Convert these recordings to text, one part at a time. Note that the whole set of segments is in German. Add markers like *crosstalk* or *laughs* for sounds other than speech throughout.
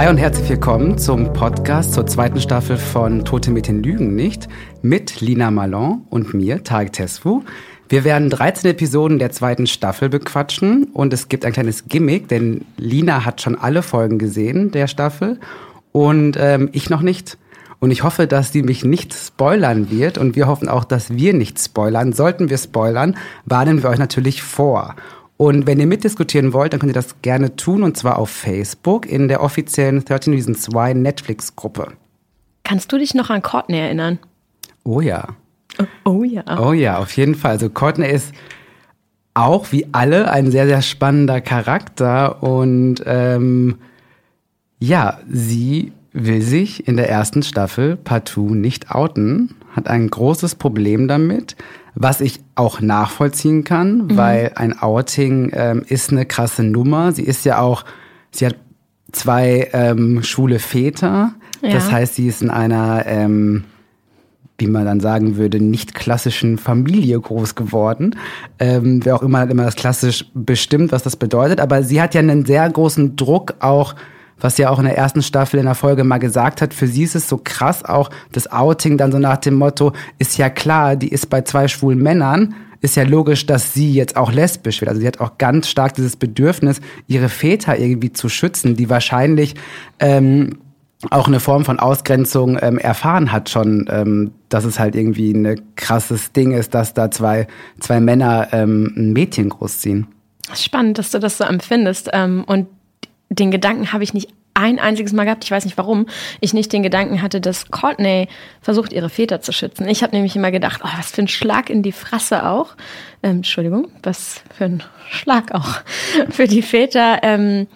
Hi und herzlich willkommen zum Podcast zur zweiten Staffel von Tote Mädchen lügen nicht mit Lina Malon und mir, Tarek Tesfu. Wir werden 13 Episoden der zweiten Staffel bequatschen und es gibt ein kleines Gimmick, denn Lina hat schon alle Folgen gesehen der Staffel und ähm, ich noch nicht. Und ich hoffe, dass sie mich nicht spoilern wird und wir hoffen auch, dass wir nicht spoilern. Sollten wir spoilern, warnen wir euch natürlich vor. Und wenn ihr mitdiskutieren wollt, dann könnt ihr das gerne tun und zwar auf Facebook in der offiziellen 13 Reasons Why Netflix-Gruppe. Kannst du dich noch an Courtney erinnern? Oh ja. Oh, oh ja. Oh ja, auf jeden Fall. Also Courtney ist auch wie alle ein sehr, sehr spannender Charakter und ähm, ja, sie will sich in der ersten Staffel partout nicht outen, hat ein großes Problem damit was ich auch nachvollziehen kann, mhm. weil ein Outing ähm, ist eine krasse Nummer. Sie ist ja auch, sie hat zwei ähm, schwule Väter. Ja. Das heißt, sie ist in einer, ähm, wie man dann sagen würde, nicht klassischen Familie groß geworden. Ähm, wer auch immer immer das klassisch bestimmt, was das bedeutet. Aber sie hat ja einen sehr großen Druck auch was ja auch in der ersten Staffel in der Folge mal gesagt hat, für sie ist es so krass auch das Outing dann so nach dem Motto, ist ja klar, die ist bei zwei schwulen Männern, ist ja logisch, dass sie jetzt auch lesbisch wird. Also sie hat auch ganz stark dieses Bedürfnis, ihre Väter irgendwie zu schützen, die wahrscheinlich ähm, auch eine Form von Ausgrenzung ähm, erfahren hat schon, ähm, dass es halt irgendwie ein krasses Ding ist, dass da zwei, zwei Männer ähm, ein Mädchen großziehen. Spannend, dass du das so empfindest. Ähm, und den Gedanken habe ich nicht ein einziges Mal gehabt, ich weiß nicht warum, ich nicht den Gedanken hatte, dass Courtney versucht, ihre Väter zu schützen. Ich habe nämlich immer gedacht, oh, was für ein Schlag in die Fresse auch. Ähm, Entschuldigung, was für ein Schlag auch *laughs* für die Väter, ähm,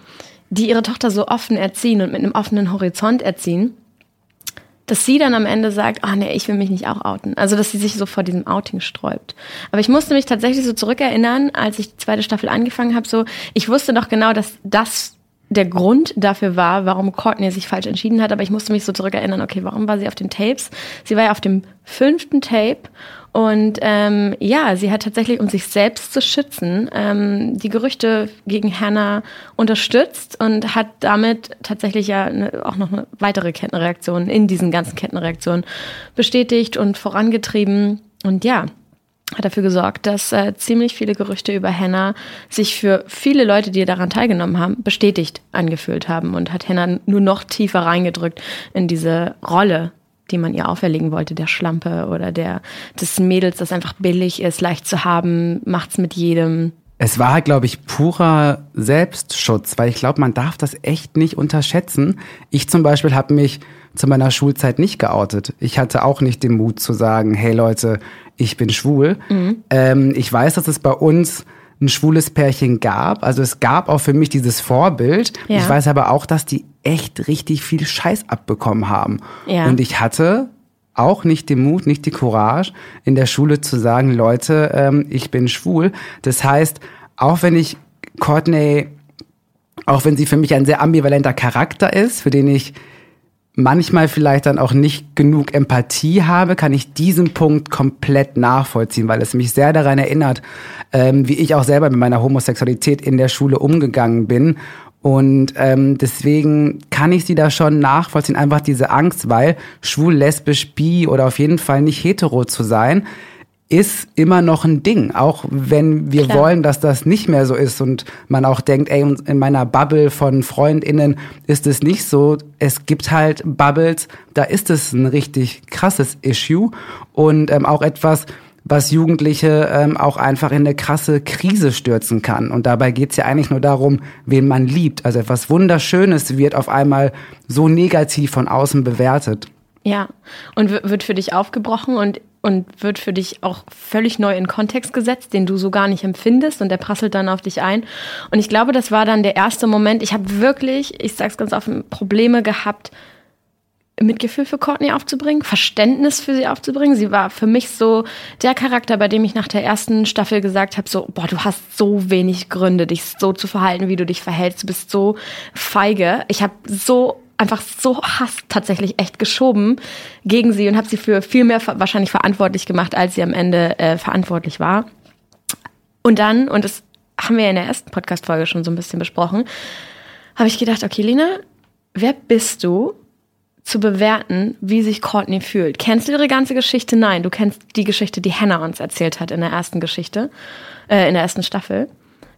die ihre Tochter so offen erziehen und mit einem offenen Horizont erziehen, dass sie dann am Ende sagt, oh, nee, ich will mich nicht auch outen. Also, dass sie sich so vor diesem Outing sträubt. Aber ich musste mich tatsächlich so zurückerinnern, als ich die zweite Staffel angefangen habe, so, ich wusste doch genau, dass das der Grund dafür war, warum Courtney sich falsch entschieden hat. Aber ich musste mich so zurückerinnern, okay, warum war sie auf den Tapes? Sie war ja auf dem fünften Tape und ähm, ja, sie hat tatsächlich, um sich selbst zu schützen, ähm, die Gerüchte gegen Hannah unterstützt und hat damit tatsächlich ja eine, auch noch eine weitere Kettenreaktion in diesen ganzen Kettenreaktionen bestätigt und vorangetrieben. Und ja, hat dafür gesorgt, dass äh, ziemlich viele Gerüchte über Hannah sich für viele Leute, die daran teilgenommen haben, bestätigt angefühlt haben und hat Hannah nur noch tiefer reingedrückt in diese Rolle, die man ihr auferlegen wollte, der Schlampe oder der des Mädels, das einfach billig ist, leicht zu haben, macht's mit jedem. Es war glaube ich, purer Selbstschutz, weil ich glaube, man darf das echt nicht unterschätzen. Ich zum Beispiel habe mich zu meiner Schulzeit nicht geoutet. Ich hatte auch nicht den Mut zu sagen, hey Leute, ich bin schwul. Mhm. Ähm, ich weiß, dass es bei uns ein schwules Pärchen gab. Also es gab auch für mich dieses Vorbild. Ja. Ich weiß aber auch, dass die echt richtig viel Scheiß abbekommen haben. Ja. Und ich hatte auch nicht den Mut, nicht die Courage, in der Schule zu sagen, Leute, ähm, ich bin schwul. Das heißt, auch wenn ich Courtney, auch wenn sie für mich ein sehr ambivalenter Charakter ist, für den ich manchmal vielleicht dann auch nicht genug Empathie habe, kann ich diesen Punkt komplett nachvollziehen, weil es mich sehr daran erinnert, ähm, wie ich auch selber mit meiner Homosexualität in der Schule umgegangen bin. Und ähm, deswegen kann ich sie da schon nachvollziehen, einfach diese Angst, weil schwul, lesbisch, bi oder auf jeden Fall nicht hetero zu sein, ist immer noch ein Ding, auch wenn wir Klar. wollen, dass das nicht mehr so ist und man auch denkt, ey, in meiner Bubble von Freundinnen ist es nicht so. Es gibt halt Bubbles, da ist es ein richtig krasses Issue und ähm, auch etwas, was Jugendliche ähm, auch einfach in eine krasse Krise stürzen kann. Und dabei geht's ja eigentlich nur darum, wen man liebt. Also etwas Wunderschönes wird auf einmal so negativ von außen bewertet. Ja, und wird für dich aufgebrochen und und wird für dich auch völlig neu in Kontext gesetzt, den du so gar nicht empfindest und der prasselt dann auf dich ein. Und ich glaube, das war dann der erste Moment. Ich habe wirklich, ich sag's ganz offen, Probleme gehabt, Mitgefühl für Courtney aufzubringen, Verständnis für sie aufzubringen. Sie war für mich so der Charakter, bei dem ich nach der ersten Staffel gesagt habe, so, boah, du hast so wenig Gründe, dich so zu verhalten, wie du dich verhältst. Du bist so feige. Ich habe so einfach so Hass tatsächlich echt geschoben gegen sie und habe sie für viel mehr wahrscheinlich verantwortlich gemacht, als sie am Ende äh, verantwortlich war. Und dann, und das haben wir ja in der ersten Podcast-Folge schon so ein bisschen besprochen, habe ich gedacht, okay, Lina, wer bist du, zu bewerten, wie sich Courtney fühlt. Kennst du ihre ganze Geschichte? Nein, du kennst die Geschichte, die Hannah uns erzählt hat in der ersten Geschichte, äh, in der ersten Staffel.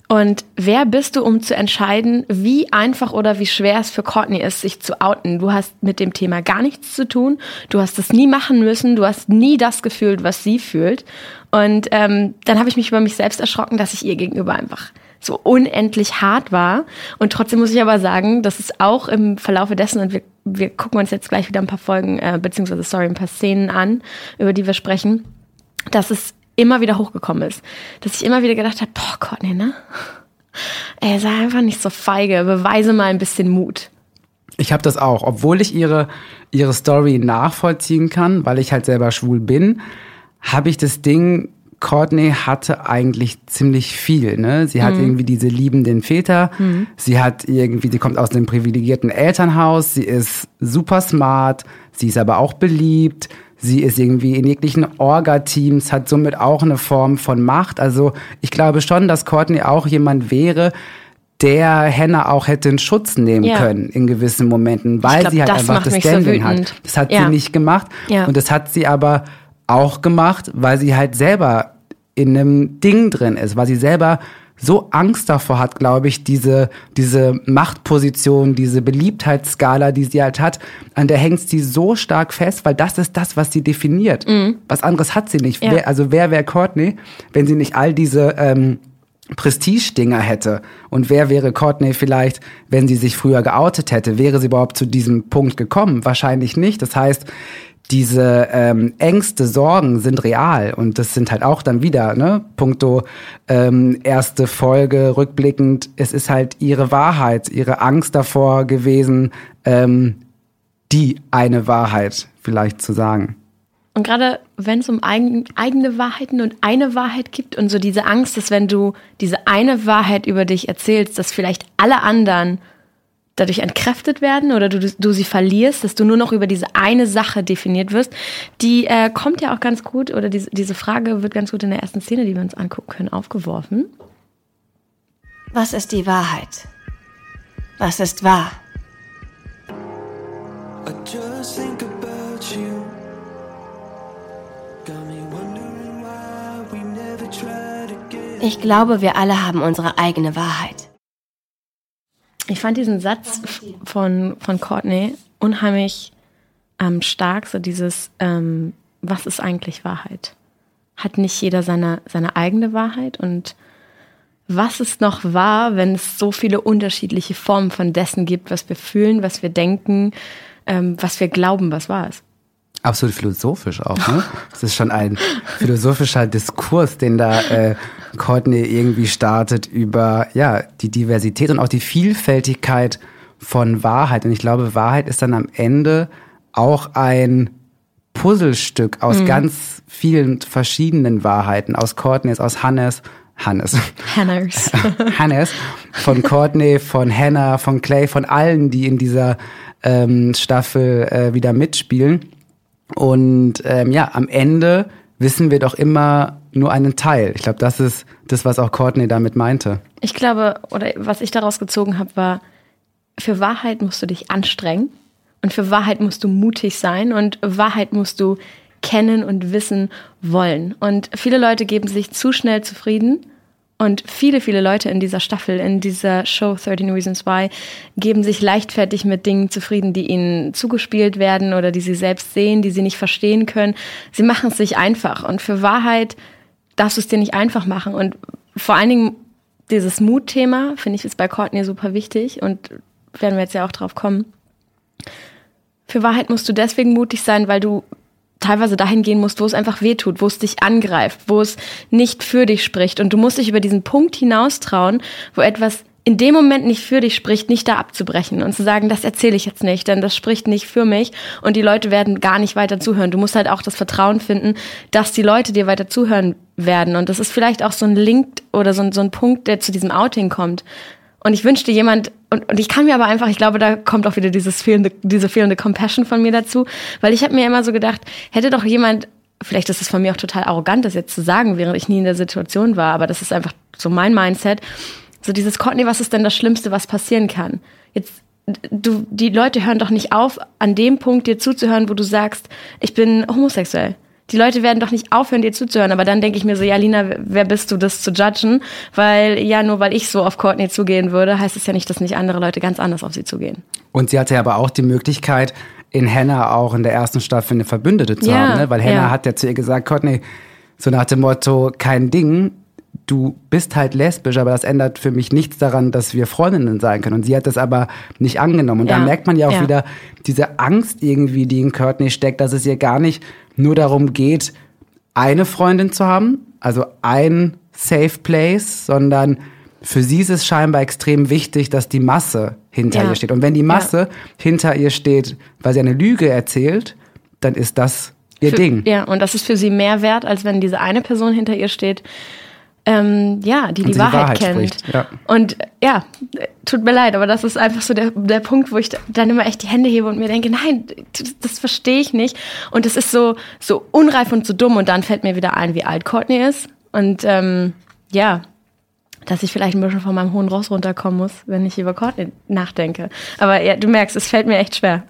Und wer bist du, um zu entscheiden, wie einfach oder wie schwer es für Courtney ist, sich zu outen? Du hast mit dem Thema gar nichts zu tun. Du hast es nie machen müssen. Du hast nie das gefühlt, was sie fühlt. Und ähm, dann habe ich mich über mich selbst erschrocken, dass ich ihr gegenüber einfach so unendlich hart war. Und trotzdem muss ich aber sagen, dass es auch im Verlaufe dessen, und wir, wir gucken uns jetzt gleich wieder ein paar Folgen, äh, beziehungsweise, sorry, ein paar Szenen an, über die wir sprechen, dass es immer wieder hochgekommen ist. Dass ich immer wieder gedacht habe, boah, Courtney, ne? Ey, sei einfach nicht so feige, beweise mal ein bisschen Mut. Ich habe das auch, obwohl ich ihre, ihre Story nachvollziehen kann, weil ich halt selber schwul bin, habe ich das Ding, Courtney hatte eigentlich ziemlich viel. Ne? Sie hat mhm. irgendwie diese liebenden Väter, mhm. sie hat irgendwie, sie kommt aus einem privilegierten Elternhaus, sie ist super smart, sie ist aber auch beliebt, Sie ist irgendwie in jeglichen Orga-Teams, hat somit auch eine Form von Macht. Also ich glaube schon, dass Courtney auch jemand wäre, der Hannah auch hätte in Schutz nehmen ja. können in gewissen Momenten, weil glaub, sie halt einfach das Standing so hat. Das hat ja. sie nicht gemacht. Ja. Und das hat sie aber auch gemacht, weil sie halt selber in einem Ding drin ist, weil sie selber so Angst davor hat, glaube ich, diese, diese Machtposition, diese Beliebtheitsskala, die sie halt hat, an der hängt sie so stark fest, weil das ist das, was sie definiert. Mhm. Was anderes hat sie nicht. Ja. Wer, also wer wäre Courtney, wenn sie nicht all diese ähm, Prestige-Dinger hätte? Und wer wäre Courtney vielleicht, wenn sie sich früher geoutet hätte? Wäre sie überhaupt zu diesem Punkt gekommen? Wahrscheinlich nicht. Das heißt, diese ähm, Ängste, Sorgen sind real und das sind halt auch dann wieder, ne, punkto ähm, erste Folge rückblickend, es ist halt ihre Wahrheit, ihre Angst davor gewesen, ähm, die eine Wahrheit vielleicht zu sagen. Und gerade wenn es um eigen, eigene Wahrheiten und eine Wahrheit gibt und so diese Angst ist, wenn du diese eine Wahrheit über dich erzählst, dass vielleicht alle anderen dadurch entkräftet werden oder du, du sie verlierst, dass du nur noch über diese eine Sache definiert wirst, die äh, kommt ja auch ganz gut oder diese, diese Frage wird ganz gut in der ersten Szene, die wir uns angucken können, aufgeworfen. Was ist die Wahrheit? Was ist wahr? Ich glaube, wir alle haben unsere eigene Wahrheit. Ich fand diesen Satz von, von Courtney unheimlich ähm, stark, so dieses, ähm, was ist eigentlich Wahrheit? Hat nicht jeder seine, seine eigene Wahrheit? Und was ist noch wahr, wenn es so viele unterschiedliche Formen von dessen gibt, was wir fühlen, was wir denken, ähm, was wir glauben, was wahr ist? Absolut philosophisch auch, ne? Das ist schon ein philosophischer Diskurs, den da äh, Courtney irgendwie startet über ja die Diversität und auch die Vielfältigkeit von Wahrheit. Und ich glaube, Wahrheit ist dann am Ende auch ein Puzzlestück aus mhm. ganz vielen verschiedenen Wahrheiten, aus Courtneys, aus Hannes, Hannes. Hannes. *laughs* Hannes. Von *laughs* Courtney, von Hannah, von Clay, von allen, die in dieser ähm, Staffel äh, wieder mitspielen. Und ähm, ja, am Ende wissen wir doch immer nur einen Teil. Ich glaube, das ist das, was auch Courtney damit meinte. Ich glaube, oder was ich daraus gezogen habe, war, für Wahrheit musst du dich anstrengen und für Wahrheit musst du mutig sein und Wahrheit musst du kennen und wissen wollen. Und viele Leute geben sich zu schnell zufrieden und viele, viele Leute in dieser Staffel, in dieser Show 13 Reasons Why, geben sich leichtfertig mit Dingen zufrieden, die ihnen zugespielt werden oder die sie selbst sehen, die sie nicht verstehen können. Sie machen es sich einfach. Und für Wahrheit darfst du es dir nicht einfach machen. Und vor allen Dingen dieses Mutthema, finde ich, ist bei Courtney super wichtig und werden wir jetzt ja auch drauf kommen. Für Wahrheit musst du deswegen mutig sein, weil du teilweise dahin gehen musst, wo es einfach wehtut, wo es dich angreift, wo es nicht für dich spricht. Und du musst dich über diesen Punkt hinaus trauen, wo etwas in dem Moment nicht für dich spricht, nicht da abzubrechen und zu sagen, das erzähle ich jetzt nicht, denn das spricht nicht für mich und die Leute werden gar nicht weiter zuhören. Du musst halt auch das Vertrauen finden, dass die Leute dir weiter zuhören werden. Und das ist vielleicht auch so ein Link oder so ein, so ein Punkt, der zu diesem Outing kommt. Und ich wünschte jemand, und, und ich kann mir aber einfach, ich glaube, da kommt auch wieder dieses fehlende, diese fehlende Compassion von mir dazu, weil ich habe mir immer so gedacht, hätte doch jemand, vielleicht ist es von mir auch total arrogant, das jetzt zu sagen, während ich nie in der Situation war, aber das ist einfach so mein Mindset, so dieses Courtney, was ist denn das Schlimmste, was passieren kann? Jetzt du, die Leute hören doch nicht auf, an dem Punkt dir zuzuhören, wo du sagst, ich bin homosexuell. Die Leute werden doch nicht aufhören, dir zuzuhören. Aber dann denke ich mir so, ja, Lina, wer bist du, das zu judgen? Weil, ja, nur weil ich so auf Courtney zugehen würde, heißt es ja nicht, dass nicht andere Leute ganz anders auf sie zugehen. Und sie hatte ja aber auch die Möglichkeit, in Hannah auch in der ersten Staffel eine Verbündete zu Ja, haben, ne? Weil Hannah ja. hat ja zu ihr gesagt, Courtney, so nach dem Motto, kein Ding, du bist halt lesbisch, aber das ändert für mich nichts daran, dass wir Freundinnen sein können. Und sie hat das aber nicht angenommen. Und Ja, da merkt man ja auch ja. wieder diese Angst irgendwie, die in Courtney steckt, dass es ihr gar nicht nur darum geht, eine Freundin zu haben, also ein Safe Place, sondern für sie ist es scheinbar extrem wichtig, dass die Masse hinter Ja. ihr steht. Und wenn die Masse hinter ihr steht, weil sie eine Lüge erzählt, dann ist das ihr Für- Ding. Ja, und das ist für sie mehr wert, als wenn diese eine Person hinter ihr steht, ähm, ja, die die die Wahrheit, Wahrheit kennt. spricht, ja. Und ja, tut mir leid, aber das ist einfach so der, der Punkt, wo ich dann immer echt die Hände hebe und mir denke, nein, das, das verstehe ich nicht. Und es ist so, so unreif und so dumm. Und dann fällt mir wieder ein, wie alt Courtney ist. Und ähm, ja, dass ich vielleicht ein bisschen von meinem hohen Ross runterkommen muss, wenn ich über Courtney nachdenke. Aber ja, du merkst, es fällt mir echt schwer.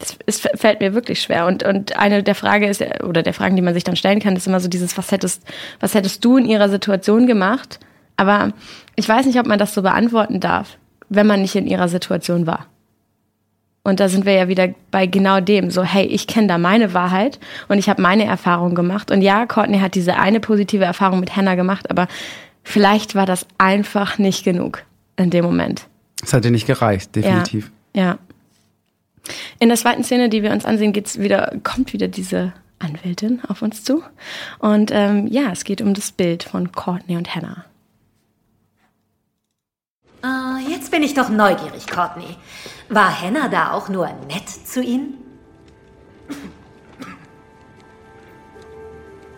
Es, es fällt mir wirklich schwer. Und, und eine der Frage ist, oder der Fragen, die man sich dann stellen kann, ist immer so dieses, was hättest, was hättest du in ihrer Situation gemacht? Aber ich weiß nicht, ob man das so beantworten darf, wenn man nicht in ihrer Situation war. Und da sind wir ja wieder bei genau dem, so, hey, ich kenne da meine Wahrheit und ich habe meine Erfahrung gemacht. Und ja, Courtney hat diese eine positive Erfahrung mit Hannah gemacht, aber vielleicht war das einfach nicht genug in dem Moment. Das hat ihr nicht gereicht, definitiv. Ja. ja. In der zweiten Szene, die wir uns ansehen, geht's wieder, kommt wieder diese Anwältin auf uns zu. Und ähm, ja, es geht um das Bild von Courtney und Hannah. Ah, jetzt bin ich doch neugierig, Courtney. War Hannah da auch nur nett zu Ihnen?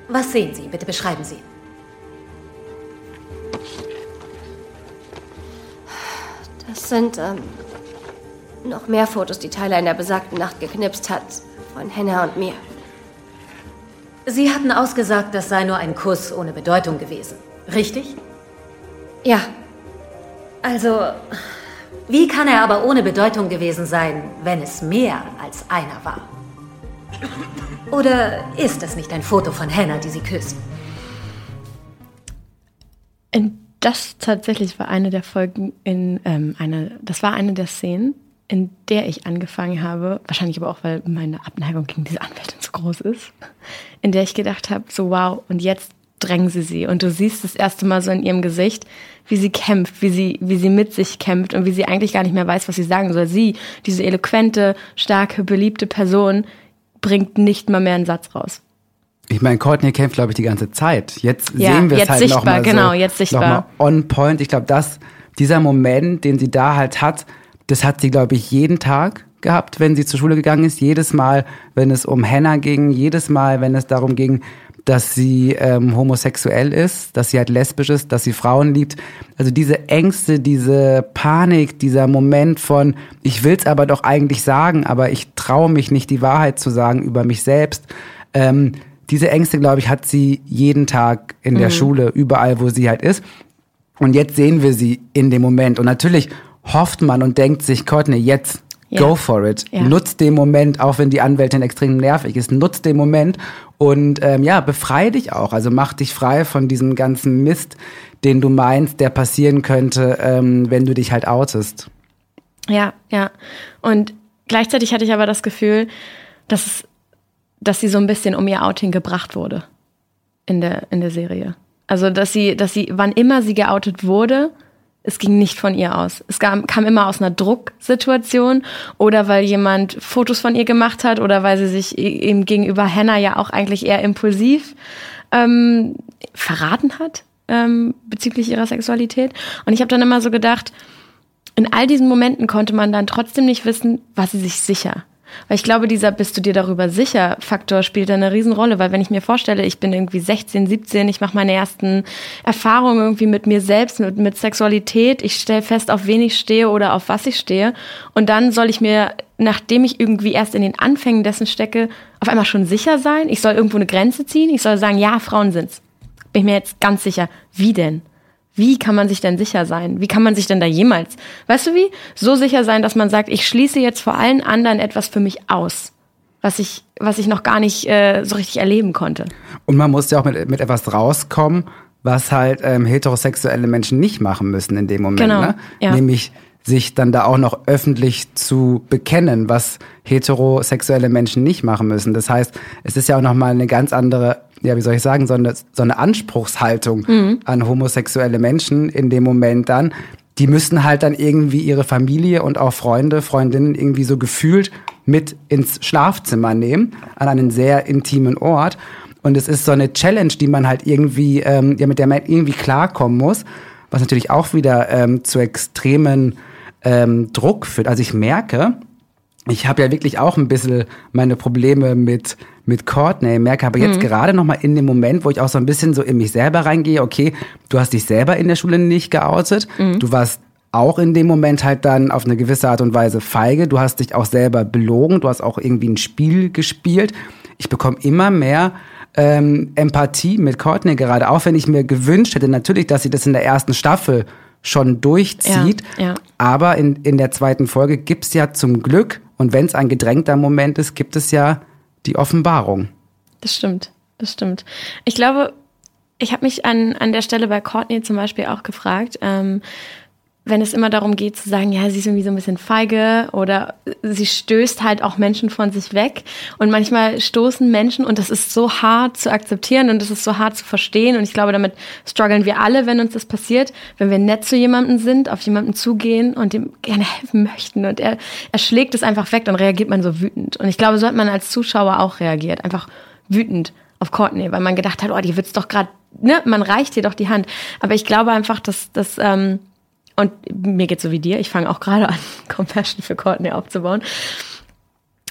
Was sehen Sie? Bitte beschreiben Sie. Das sind ähm, noch mehr Fotos, die Tyler in der besagten Nacht geknipst hat. Von Hannah und mir. Sie hatten ausgesagt, das sei nur ein Kuss ohne Bedeutung gewesen. Richtig? Ja, Also, wie kann er aber ohne Bedeutung gewesen sein, wenn es mehr als einer war? Oder ist es nicht ein Foto von Hannah, die sie küsst? Und das tatsächlich war eine der Folgen in ähm, eine, das war eine der Szenen, in der ich angefangen habe, wahrscheinlich aber auch, weil meine Abneigung gegen diese Anwältin so groß ist, in der ich gedacht habe, so wow, und jetzt drängen sie sie. Und du siehst das erste Mal so in ihrem Gesicht, wie sie kämpft, wie sie, wie sie mit sich kämpft und wie sie eigentlich gar nicht mehr weiß, was sie sagen soll. Sie, diese eloquente, starke, beliebte Person, bringt nicht mal mehr einen Satz raus. Ich meine, Courtney kämpft, glaube ich, die ganze Zeit. Jetzt Ja, sehen wir es halt sichtbar, noch mal genau, so, jetzt sichtbar. Noch mal on point. Ich glaube, dass dieser Moment, den sie da halt hat, das hat sie, glaube ich, jeden Tag gehabt, wenn sie zur Schule gegangen ist. Jedes Mal, wenn es um Hannah ging, jedes Mal, wenn es darum ging, dass sie ähm, homosexuell ist, dass sie halt lesbisch ist, dass sie Frauen liebt. Also diese Ängste, diese Panik, dieser Moment von, ich will's aber doch eigentlich sagen, aber ich traue mich nicht, die Wahrheit zu sagen über mich selbst. Ähm, diese Ängste, glaube ich, hat sie jeden Tag in der Schule, überall, wo sie halt ist. Und jetzt sehen wir sie in dem Moment. Und natürlich hofft man und denkt sich, Courtney, jetzt Ja. go for it. Ja. Nutzt den Moment, auch wenn die Anwältin extrem nervig ist. Nutzt den Moment und ähm, ja, befrei dich auch. Also mach dich frei von diesem ganzen Mist, den du meinst, der passieren könnte, ähm, wenn du dich halt outest. Ja, ja. Und gleichzeitig hatte ich aber das Gefühl, dass, es, dass sie so ein bisschen um ihr Outing gebracht wurde in der, in der Serie. Also, dass sie, dass sie, wann immer sie geoutet wurde, es ging nicht von ihr aus. Es kam, kam immer aus einer Drucksituation oder weil jemand Fotos von ihr gemacht hat oder weil sie sich eben gegenüber Hannah ja auch eigentlich eher impulsiv ähm, verraten hat ähm, bezüglich ihrer Sexualität. Und ich habe dann immer so gedacht, in all diesen Momenten konnte man dann trotzdem nicht wissen, war sie sich sicher. Weil ich glaube, dieser bist du dir darüber sicher Faktor spielt da eine Riesenrolle, weil wenn ich mir vorstelle, ich bin irgendwie 16, 17, ich mache meine ersten Erfahrungen irgendwie mit mir selbst, mit, mit Sexualität, ich stelle fest, auf wen ich stehe oder auf was ich stehe und dann soll ich mir, nachdem ich irgendwie erst in den Anfängen dessen stecke, auf einmal schon sicher sein, ich soll irgendwo eine Grenze ziehen, ich soll sagen, ja, Frauen sind's. Bin ich mir jetzt ganz sicher. Wie denn? Wie kann man sich denn sicher sein? Wie kann man sich denn da jemals, weißt du wie, so sicher sein, dass man sagt, ich schließe jetzt vor allen anderen etwas für mich aus, was ich, was ich noch gar nicht äh, so richtig erleben konnte. Und man muss ja auch mit, mit etwas rauskommen, was halt ähm, heterosexuelle Menschen nicht machen müssen in dem Moment. Genau, Ne? ja. Nämlich sich dann da auch noch öffentlich zu bekennen, was heterosexuelle Menschen nicht machen müssen. Das heißt, es ist ja auch nochmal eine ganz andere, ja, wie soll ich sagen, so eine, so eine Anspruchshaltung Mhm. an homosexuelle Menschen in dem Moment dann. Die müssen halt dann irgendwie ihre Familie und auch Freunde, Freundinnen irgendwie so gefühlt mit ins Schlafzimmer nehmen, an einen sehr intimen Ort. Und es ist so eine Challenge, die man halt irgendwie, ähm, ja, mit der man irgendwie klarkommen muss, was natürlich auch wieder ähm, zu extremen ähm, Druck führt. Also ich merke, ich habe ja wirklich auch ein bisschen meine Probleme mit mit Courtney, merke aber jetzt gerade noch mal in dem Moment, wo ich auch so ein bisschen so in mich selber reingehe, okay, du hast dich selber in der Schule nicht geoutet, du warst auch in dem Moment halt dann auf eine gewisse Art und Weise feige, du hast dich auch selber belogen, du hast auch irgendwie ein Spiel gespielt. Ich bekomme immer mehr ähm, Empathie mit Courtney gerade, auch wenn ich mir gewünscht hätte natürlich, dass sie das in der ersten Staffel schon durchzieht. Ja, ja. Aber in, in der zweiten Folge gibt's ja zum Glück, und wenn es ein gedrängter Moment ist, gibt es ja die Offenbarung. Das stimmt, das stimmt. Ich glaube, ich habe mich an, an der Stelle bei Courtney zum Beispiel auch gefragt, ähm, wenn es immer darum geht zu sagen, ja, sie ist irgendwie so ein bisschen feige oder sie stößt halt auch Menschen von sich weg. Und manchmal stoßen Menschen, und das ist so hart zu akzeptieren und das ist so hart zu verstehen. Und ich glaube, damit strugglen wir alle, wenn uns das passiert, wenn wir nett zu jemandem sind, auf jemanden zugehen und dem gerne helfen möchten. Und er, er schlägt es einfach weg, dann reagiert man so wütend. Und ich glaube, so hat man als Zuschauer auch reagiert. Einfach wütend auf Courtney, weil man gedacht hat, oh, die wird's doch gerade, ne, man reicht ihr doch die Hand. Aber ich glaube einfach, dass, dass ähm, und mir geht's so wie dir, ich fange auch gerade an, *laughs* Compassion für Courtney aufzubauen,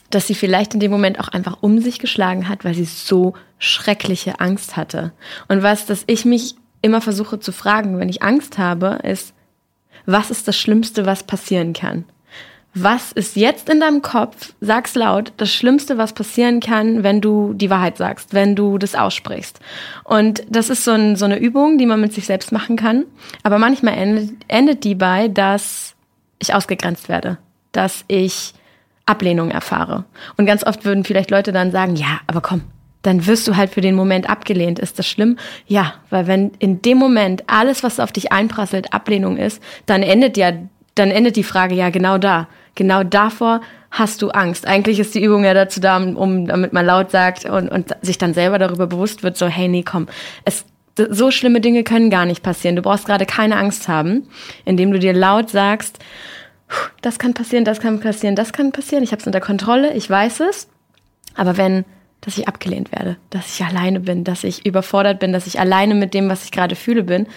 dass sie vielleicht in dem Moment auch einfach um sich geschlagen hat, weil sie so schreckliche Angst hatte. Und was, dass ich mich immer versuche zu fragen, wenn ich Angst habe, ist, was ist das Schlimmste, was passieren kann? Was ist jetzt in deinem Kopf, sag's laut, das Schlimmste, was passieren kann, wenn du die Wahrheit sagst, wenn du das aussprichst? Und das ist so, ein, so eine Übung, die man mit sich selbst machen kann. Aber manchmal endet, endet die bei, dass ich ausgegrenzt werde, dass ich Ablehnung erfahre. Und ganz oft würden vielleicht Leute dann sagen, ja, aber komm, dann wirst du halt für den Moment abgelehnt. Ist das schlimm? Ja, weil wenn in dem Moment alles, was auf dich einprasselt, Ablehnung ist, dann endet ja, dann endet die Frage ja genau da. Genau davor hast du Angst. Eigentlich ist die Übung ja dazu da, um, damit man laut sagt und, und sich dann selber darüber bewusst wird, so, hey, nee, komm, es, so schlimme Dinge können gar nicht passieren. Du brauchst gerade keine Angst haben, indem du dir laut sagst, das kann passieren, das kann passieren, das kann passieren. Ich habe es unter Kontrolle, ich weiß es. Aber wenn, dass ich abgelehnt werde, dass ich alleine bin, dass ich überfordert bin, dass ich alleine mit dem, was ich gerade fühle, bin,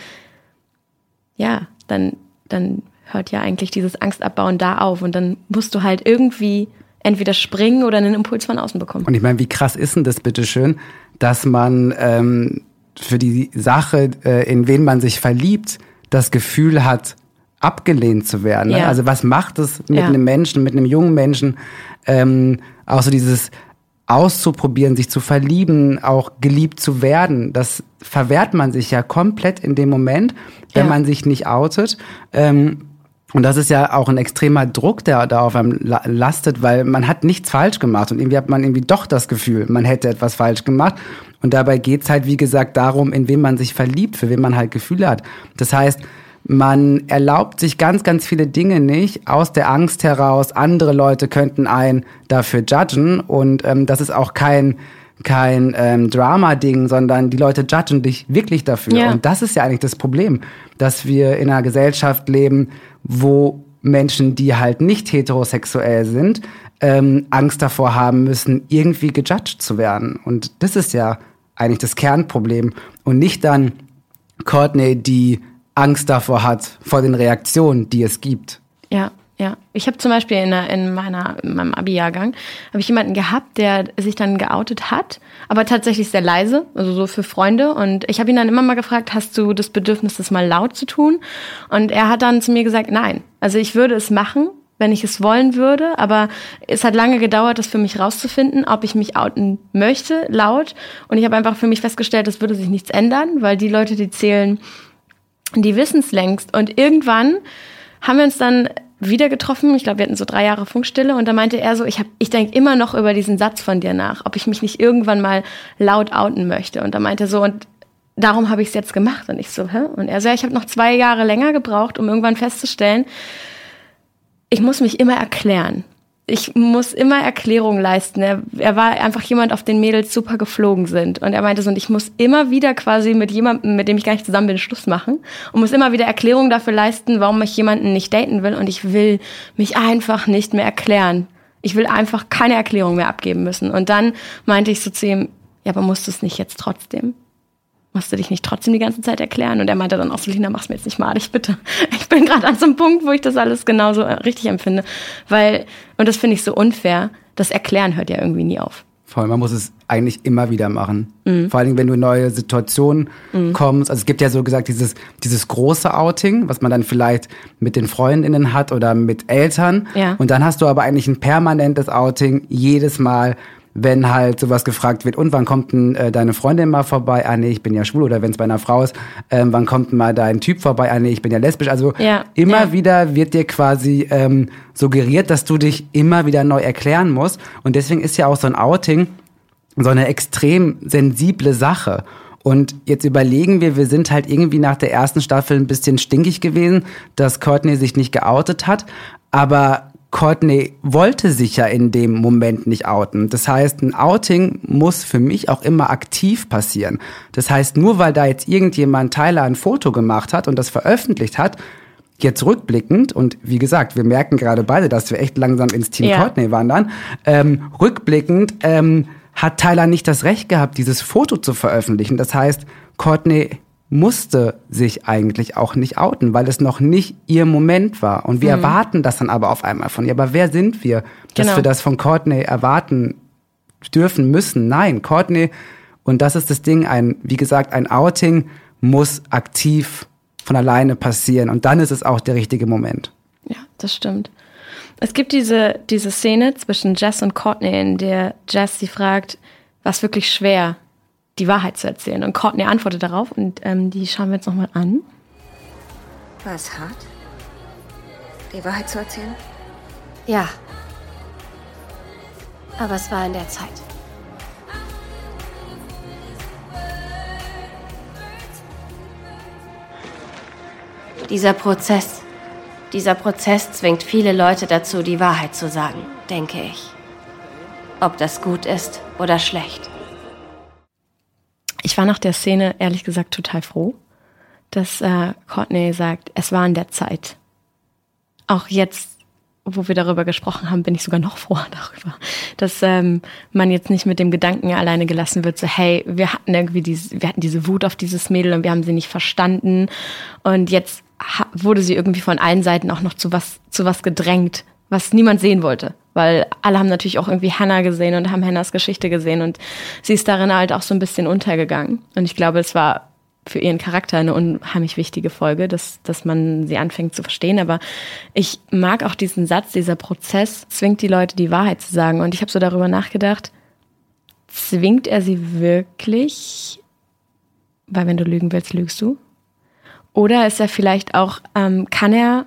ja, dann, dann hört ja eigentlich dieses Angstabbauen da auf. Und dann musst du halt irgendwie entweder springen oder einen Impuls von außen bekommen. Und ich meine, wie krass ist denn das bitteschön, dass man ähm, für die Sache, äh, in wen man sich verliebt, das Gefühl hat, abgelehnt zu werden. Ne? Ja. Also was macht es mit Ja. einem Menschen, mit einem jungen Menschen, ähm, auch so dieses auszuprobieren, sich zu verlieben, auch geliebt zu werden, das verwehrt man sich ja komplett in dem Moment, wenn Ja. man sich nicht outet. Ähm, und das ist ja auch ein extremer Druck, der da auf einem la- lastet, weil man hat nichts falsch gemacht und irgendwie hat man irgendwie doch das Gefühl, man hätte etwas falsch gemacht. Und dabei geht's halt, wie gesagt, darum, in wen man sich verliebt, für wen man halt Gefühle hat. Das heißt, man erlaubt sich ganz, ganz viele Dinge nicht aus der Angst heraus, andere Leute könnten einen dafür judgen. Und ähm, das ist auch kein, kein ähm, Drama-Ding, sondern die Leute judgen dich wirklich dafür. Ja. Und das ist ja eigentlich das Problem, dass wir in einer Gesellschaft leben, wo Menschen, die halt nicht heterosexuell sind, ähm, Angst davor haben müssen, irgendwie gejudged zu werden. Und das ist ja eigentlich das Kernproblem. Und nicht dann Courtney, die Angst davor hat, vor den Reaktionen, die es gibt. Ja, ja. Ich habe zum Beispiel in, in, meiner, in meinem Abi-Jahrgang habe ich jemanden gehabt, der sich dann geoutet hat, aber tatsächlich sehr leise, also so für Freunde. Und ich habe ihn dann immer mal gefragt, hast du das Bedürfnis, das mal laut zu tun? Und er hat dann zu mir gesagt, nein. Also ich würde es machen, wenn ich es wollen würde, aber es hat lange gedauert, das für mich rauszufinden, ob ich mich outen möchte, laut. Und ich habe einfach für mich festgestellt, es würde sich nichts ändern, weil die Leute, die zählen, Die wissen es längst. Und irgendwann haben wir uns dann wieder getroffen. Ich glaube, wir hatten so drei Jahre Funkstille und da meinte er so, ich hab, ich denke immer noch über diesen Satz von dir nach, ob ich mich nicht irgendwann mal laut outen möchte. Und da meinte er so, und darum habe ich es jetzt gemacht. Und ich so, hä? Und er so, ja, ich habe noch zwei Jahre länger gebraucht, um irgendwann festzustellen, ich muss mich immer erklären ich muss immer Erklärungen leisten. Er, er, war einfach jemand, auf den Mädels super geflogen sind. Und er meinte so, und ich muss immer wieder quasi mit jemandem, mit dem ich gar nicht zusammen bin, Schluss machen. Und muss immer wieder Erklärungen dafür leisten, warum ich jemanden nicht daten will. Und ich will mich einfach nicht mehr erklären. Ich will einfach keine Erklärung mehr abgeben müssen. Und dann meinte ich so zu ihm, ja, aber musst du es nicht jetzt trotzdem? Musst du dich nicht trotzdem die ganze Zeit erklären? Und er meinte dann auch so, Lina, mach's mir jetzt nicht malig, bitte. *laughs* Ich bin gerade an so einem Punkt, wo ich das alles genauso äh, richtig empfinde. Weil, und das finde ich so unfair, das Erklären hört ja irgendwie nie auf. Vor allem, man muss es eigentlich immer wieder machen. Mhm. Vor allem, wenn du in neue Situationen mhm. kommst. Also es gibt ja so gesagt dieses, dieses große Outing, was man dann vielleicht mit den Freundinnen hat oder mit Eltern. Ja. Und dann hast du aber eigentlich ein permanentes Outing jedes Mal wenn halt sowas gefragt wird, und wann kommt denn äh, deine Freundin mal vorbei? Ah nee, ich bin ja schwul. Oder wenn es bei einer Frau ist, ähm, wann kommt denn mal dein Typ vorbei? Ah nee, ich bin ja lesbisch. Also ja, immer ja. wieder wird dir quasi ähm, suggeriert, dass du dich immer wieder neu erklären musst. Und deswegen ist ja auch so ein Outing so eine extrem sensible Sache. Und jetzt überlegen wir, wir sind halt irgendwie nach der ersten Staffel ein bisschen stinkig gewesen, dass Courtney sich nicht geoutet hat. Aber Courtney wollte sich ja in dem Moment nicht outen. Das heißt, ein Outing muss für mich auch immer aktiv passieren. Das heißt, nur weil da jetzt irgendjemand Tyler ein Foto gemacht hat und das veröffentlicht hat, jetzt rückblickend, und wie gesagt, wir merken gerade beide, dass wir echt langsam ins Team ja. Courtney wandern, ähm, rückblickend ähm, hat Tyler nicht das Recht gehabt, dieses Foto zu veröffentlichen. Das heißt, Courtney musste sich eigentlich auch nicht outen, weil es noch nicht ihr Moment war. Und wir mhm. erwarten das dann aber auf einmal von ihr. Aber wer sind wir, dass genau. wir das von Courtney erwarten dürfen müssen? Nein, Courtney, und das ist das Ding, ein, wie gesagt, ein Outing muss aktiv von alleine passieren. Und dann ist es auch der richtige Moment. Ja, das stimmt. Es gibt diese, diese Szene zwischen Jess und Courtney, in der Jess sie fragt, was wirklich schwer die Wahrheit zu erzählen. Und Courtney antwortet darauf und ähm, die schauen wir jetzt nochmal an. War es hart, die Wahrheit zu erzählen? Ja. Aber es war in der Zeit. Dieser Prozess, dieser Prozess zwingt viele Leute dazu, die Wahrheit zu sagen, denke ich. Ob das gut ist oder schlecht. Ich war nach der Szene ehrlich gesagt total froh, dass äh, Courtney sagt, es war in der Zeit. Auch jetzt, wo wir darüber gesprochen haben, bin ich sogar noch froher *laughs* darüber, dass ähm, man jetzt nicht mit dem Gedanken alleine gelassen wird, so hey, wir hatten irgendwie diese, wir hatten diese Wut auf dieses Mädel und wir haben sie nicht verstanden und jetzt wurde sie irgendwie von allen Seiten auch noch zu was zu was gedrängt, was niemand sehen wollte weil alle haben natürlich auch irgendwie Hannah gesehen und haben Hannahs Geschichte gesehen und sie ist darin halt auch so ein bisschen untergegangen. Und ich glaube, es war für ihren Charakter eine unheimlich wichtige Folge, dass, dass man sie anfängt zu verstehen. Aber ich mag auch diesen Satz, dieser Prozess zwingt die Leute, die Wahrheit zu sagen. Und ich habe so darüber nachgedacht, zwingt er sie wirklich? Weil wenn du lügen willst, lügst du. Oder ist er vielleicht auch, ähm, kann er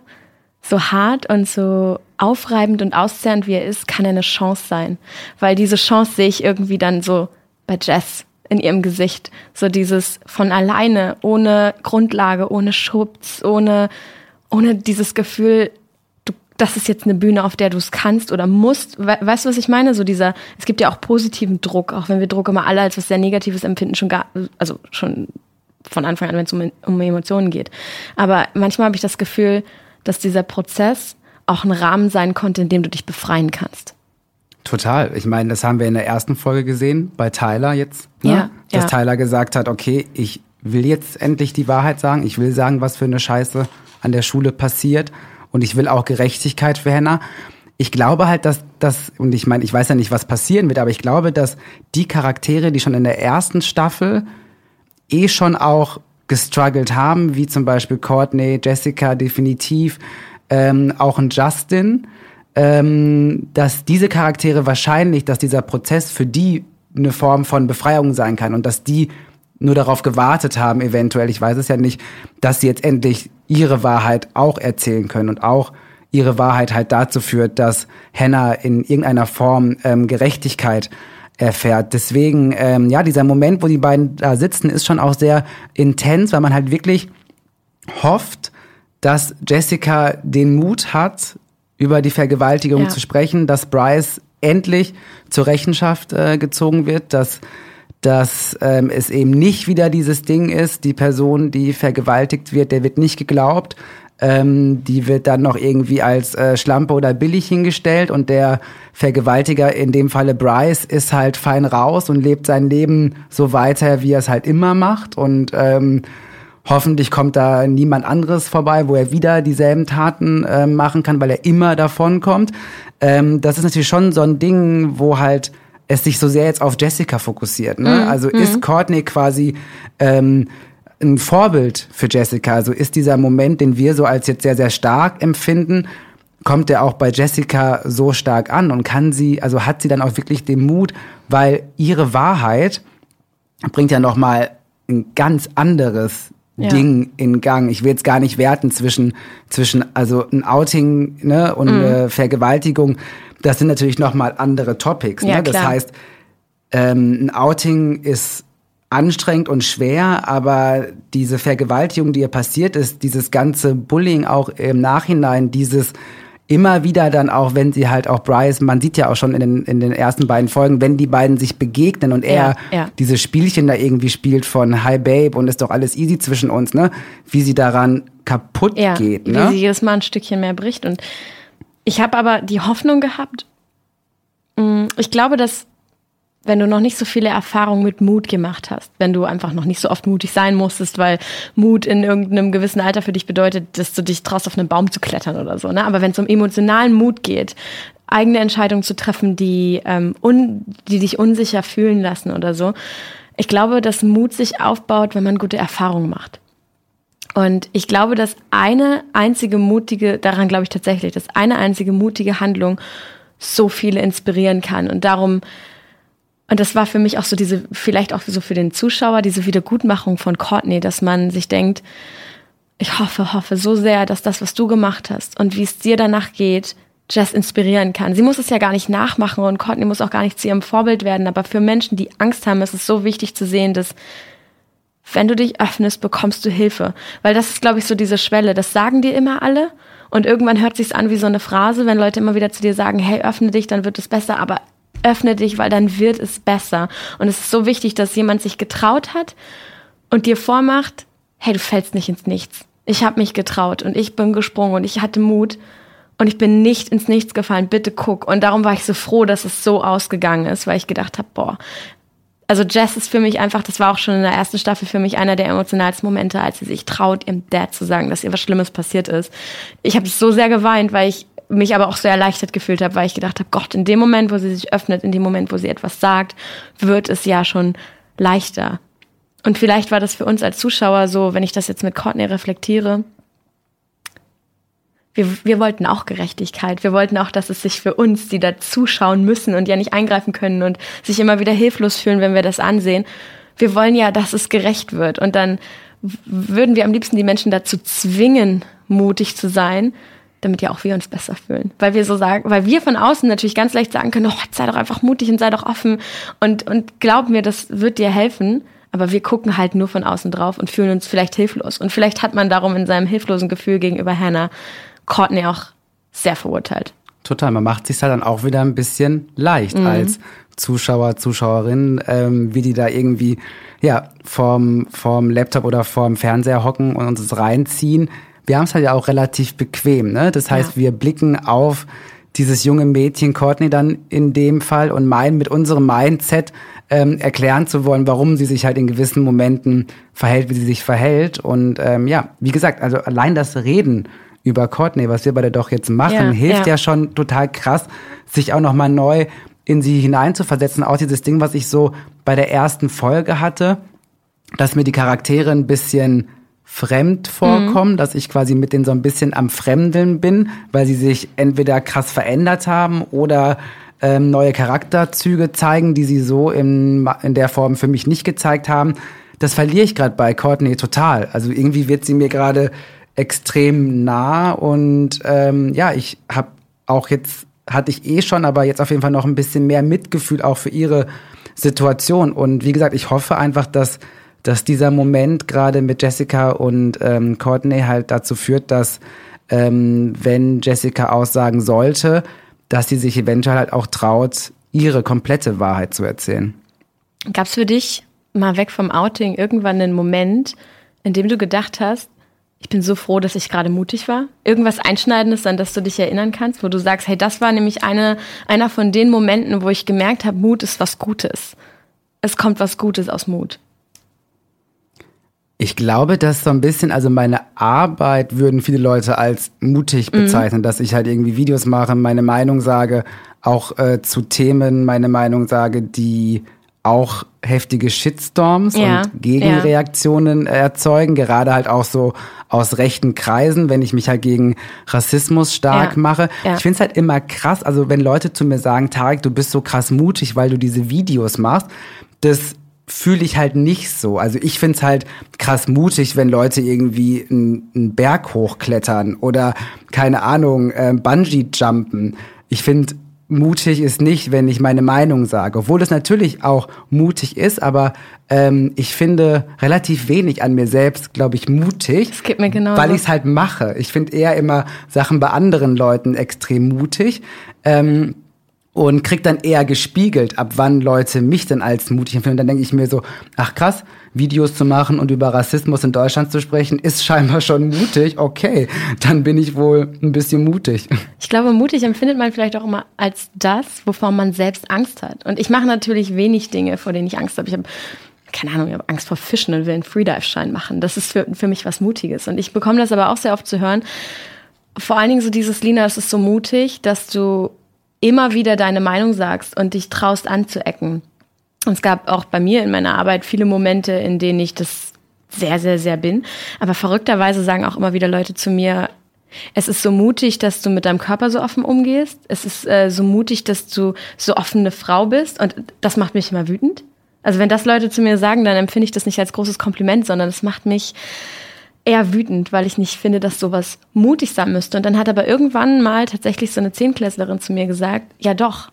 so hart und so aufreibend und auszehrend wie er ist, kann er eine Chance sein. Weil diese Chance sehe ich irgendwie dann so bei Jess in ihrem Gesicht. So dieses von alleine, ohne Grundlage, ohne Schubs, ohne, ohne dieses Gefühl, du, das ist jetzt eine Bühne, auf der du es kannst oder musst. weißt du, was ich meine? So dieser, es gibt ja auch positiven Druck, auch wenn wir Druck immer alle als was sehr Negatives empfinden, schon gar, also schon von Anfang an, wenn es um, um Emotionen geht. Aber manchmal habe ich das Gefühl, dass dieser Prozess auch ein Rahmen sein konnte, in dem du dich befreien kannst. Total. Ich meine, das haben wir in der ersten Folge gesehen, bei Tyler jetzt, ne? ja, dass ja. Tyler gesagt hat, okay, ich will jetzt endlich die Wahrheit sagen, ich will sagen, was für eine Scheiße an der Schule passiert und ich will auch Gerechtigkeit für Hannah. Ich glaube halt, dass das, und ich meine, ich weiß ja nicht, was passieren wird, aber ich glaube, dass die Charaktere, die schon in der ersten Staffel eh schon auch gestruggelt haben, wie zum Beispiel Courtney, Jessica definitiv, ähm, auch ein Justin, ähm, dass diese Charaktere wahrscheinlich, dass dieser Prozess für die eine Form von Befreiung sein kann und dass die nur darauf gewartet haben, eventuell, ich weiß es ja nicht, dass sie jetzt endlich ihre Wahrheit auch erzählen können und auch ihre Wahrheit halt dazu führt, dass Hannah in irgendeiner Form ähm, Gerechtigkeit erfährt. Deswegen, ähm, ja, dieser Moment, wo die beiden da sitzen, ist schon auch sehr intens, weil man halt wirklich hofft, dass Jessica den Mut hat, über die Vergewaltigung Ja. zu sprechen, dass Bryce endlich zur Rechenschaft äh, gezogen wird, dass dass ähm, es eben nicht wieder dieses Ding ist, die Person, die vergewaltigt wird, der wird nicht geglaubt, ähm, die wird dann noch irgendwie als äh, Schlampe oder billig hingestellt und der Vergewaltiger, in dem Falle Bryce, ist halt fein raus und lebt sein Leben so weiter, wie er es halt immer macht und ähm, Hoffentlich kommt da niemand anderes vorbei, wo er wieder dieselben Taten äh, machen kann, weil er immer davon kommt. Ähm, das ist natürlich schon so ein Ding, wo halt es sich so sehr jetzt auf Jessica fokussiert. Ne? Also ist Courtney quasi ähm, ein Vorbild für Jessica. Also ist dieser Moment, den wir so als jetzt sehr, sehr stark empfinden, kommt der auch bei Jessica so stark an und kann sie, also hat sie dann auch wirklich den Mut, weil ihre Wahrheit bringt ja noch mal ein ganz anderes Ja. Ding in Gang. Ich will jetzt gar nicht werten zwischen zwischen also ein Outing ne, und Mhm. eine Vergewaltigung. Das sind natürlich noch mal andere Topics. Ja, ne? Das heißt, ähm, ein Outing ist anstrengend und schwer, aber diese Vergewaltigung, die ihr passiert ist, dieses ganze Bullying auch im Nachhinein, dieses immer wieder dann auch, wenn sie halt auch Bryce, man sieht ja auch schon in den, in den ersten beiden Folgen, wenn die beiden sich begegnen und er Ja, ja. diese Spielchen da irgendwie spielt von Hi Babe und ist doch alles easy zwischen uns, ne? Wie sie daran kaputt ja, geht, wie ne? sie jedes Mal ein Stückchen mehr bricht. Und ich habe aber die Hoffnung gehabt, mh, ich glaube, dass wenn du noch nicht so viele Erfahrungen mit Mut gemacht hast, wenn du einfach noch nicht so oft mutig sein musstest, weil Mut in irgendeinem gewissen Alter für dich bedeutet, dass du dich traust, auf einen Baum zu klettern oder so. Ne? Aber wenn es um emotionalen Mut geht, eigene Entscheidungen zu treffen, die, ähm, un, die dich unsicher fühlen lassen oder so, ich glaube, dass Mut sich aufbaut, wenn man gute Erfahrungen macht. Und ich glaube, dass eine einzige mutige, daran glaube ich tatsächlich, dass eine einzige mutige Handlung so viele inspirieren kann. Und darum, und das war für mich auch so diese, vielleicht auch so für den Zuschauer, diese Wiedergutmachung von Courtney, dass man sich denkt, ich hoffe, hoffe so sehr, dass das, was du gemacht hast und wie es dir danach geht, Jess inspirieren kann. Sie muss es ja gar nicht nachmachen und Courtney muss auch gar nicht zu ihrem Vorbild werden, aber für Menschen, die Angst haben, ist es so wichtig zu sehen, dass wenn du dich öffnest, bekommst du Hilfe. Weil das ist, glaube ich, so diese Schwelle. Das sagen dir immer alle. Und irgendwann hört sich's an wie so eine Phrase, wenn Leute immer wieder zu dir sagen, hey, öffne dich, dann wird es besser. Aber öffne dich, weil dann wird es besser. Und es ist so wichtig, dass jemand sich getraut hat und dir vormacht, hey, du fällst nicht ins Nichts. Ich habe mich getraut und ich bin gesprungen und ich hatte Mut und ich bin nicht ins Nichts gefallen. Bitte guck. Und darum war ich so froh, dass es so ausgegangen ist, weil ich gedacht habe, boah, also Jess ist für mich einfach, das war auch schon in der ersten Staffel für mich einer der emotionalsten Momente, als sie sich traut, ihrem Dad zu sagen, dass ihr was Schlimmes passiert ist. Ich habe so sehr geweint, weil ich mich aber auch so erleichtert gefühlt habe, weil ich gedacht habe, Gott, in dem Moment, wo sie sich öffnet, in dem Moment, wo sie etwas sagt, wird es ja schon leichter. Und vielleicht war das für uns als Zuschauer so, wenn ich das jetzt mit Courtney reflektiere, wir, wir wollten auch Gerechtigkeit. Wir wollten auch, dass es sich für uns, die da zuschauen müssen und ja nicht eingreifen können und sich immer wieder hilflos fühlen, wenn wir das ansehen. Wir wollen ja, dass es gerecht wird. Und dann würden wir am liebsten die Menschen dazu zwingen, mutig zu sein, damit ja auch wir uns besser fühlen. Weil wir so sagen, weil wir von außen natürlich ganz leicht sagen können, oh, sei doch einfach mutig und sei doch offen und, und glaub mir, das wird dir helfen. Aber wir gucken halt nur von außen drauf und fühlen uns vielleicht hilflos. Und vielleicht hat man darum in seinem hilflosen Gefühl gegenüber Hannah Courtney auch sehr verurteilt. Total, man macht sich halt dann auch wieder ein bisschen leicht Mhm. als Zuschauer, Zuschauerin, ähm, wie die da irgendwie ja vorm, vorm Laptop oder vorm Fernseher hocken und uns das reinziehen. Wir haben es halt ja auch relativ bequem, ne? Das heißt, Ja. wir blicken auf dieses junge Mädchen Courtney dann in dem Fall und meinen mit unserem Mindset ähm, erklären zu wollen, warum sie sich halt in gewissen Momenten verhält, wie sie sich verhält. Und ähm, ja, wie gesagt, also allein das Reden über Courtney, was wir beide doch jetzt machen, Ja, hilft ja. ja schon total krass, sich auch nochmal neu in sie hineinzuversetzen. Auch dieses Ding, was ich so bei der ersten Folge hatte, dass mir die Charaktere ein bisschen fremd vorkommen, dass ich quasi mit denen so ein bisschen am Fremdeln bin, weil sie sich entweder krass verändert haben oder ähm, neue Charakterzüge zeigen, die sie so in, in der Form für mich nicht gezeigt haben. das verliere ich gerade bei Courtney total. Also irgendwie wird sie mir gerade extrem nah und ähm, ja, ich habe auch jetzt hatte ich eh schon, aber jetzt auf jeden Fall noch ein bisschen mehr Mitgefühl auch für ihre Situation. Und wie gesagt, ich hoffe einfach, dass, dass dieser Moment gerade mit Jessica und ähm, Courtney halt dazu führt, dass ähm, wenn Jessica aussagen sollte, dass sie sich eventuell halt auch traut, ihre komplette Wahrheit zu erzählen. Gab es für dich mal weg vom Outing irgendwann einen Moment, in dem du gedacht hast, ich bin so froh, dass ich gerade mutig war. Irgendwas Einschneidendes, an das du dich erinnern kannst, wo du sagst, hey, das war nämlich eine, einer von den Momenten, wo ich gemerkt habe, Mut ist was Gutes. Es kommt was Gutes aus Mut. Ich glaube, dass so ein bisschen, also meine Arbeit würden viele Leute als mutig mhm. bezeichnen, mhm. dass ich halt irgendwie Videos mache, meine Meinung sage, auch äh, zu Themen meine Meinung sage, die auch heftige Shitstorms ja, und Gegenreaktionen ja. erzeugen, gerade halt auch so aus rechten Kreisen, wenn ich mich halt gegen Rassismus stark ja, mache. Ich finde es halt immer krass, also wenn Leute zu mir sagen, Tarek, du bist so krass mutig, weil du diese Videos machst, das fühle ich halt nicht so. Also ich finde es halt krass mutig, wenn Leute irgendwie einen Berg hochklettern oder keine Ahnung, äh, Bungee jumpen. Ich finde mutig ist nicht, wenn ich meine Meinung sage. Obwohl es natürlich auch mutig ist, aber ähm, ich finde relativ wenig an mir selbst, glaube ich, mutig. Das geht mir genau. Weil ich es halt mache. Ich finde eher immer Sachen bei anderen Leuten extrem mutig. Ähm, und krieg dann eher gespiegelt, ab wann Leute mich denn als mutig empfinden. Und dann denke ich mir so, ach krass, Videos zu machen und über Rassismus in Deutschland zu sprechen, ist scheinbar schon mutig. Okay, dann bin ich wohl ein bisschen mutig. Ich glaube, mutig empfindet man vielleicht auch immer als das, wovor man selbst Angst hat. Und ich mache natürlich wenig Dinge, vor denen ich Angst habe. Ich habe keine Ahnung, ich habe Angst vor Fischen und will einen Freedive-Schein machen. Das ist für, für mich was Mutiges. Und ich bekomme das aber auch sehr oft zu hören. Vor allen Dingen so dieses, Lina, es ist so mutig, dass du immer wieder deine Meinung sagst und dich traust anzuecken. Und es gab auch bei mir in meiner Arbeit viele Momente, in denen ich das sehr, sehr, sehr bin. Aber verrückterweise sagen auch immer wieder Leute zu mir, es ist so mutig, dass du mit deinem Körper so offen umgehst. Es ist äh, so mutig, dass du so offene Frau bist. Und das macht mich immer wütend. Also wenn das Leute zu mir sagen, dann empfinde ich das nicht als großes Kompliment, sondern es macht mich eher wütend, weil ich nicht finde, dass sowas mutig sein müsste. Und dann hat aber irgendwann mal tatsächlich so eine Zehnklässlerin zu mir gesagt, ja doch,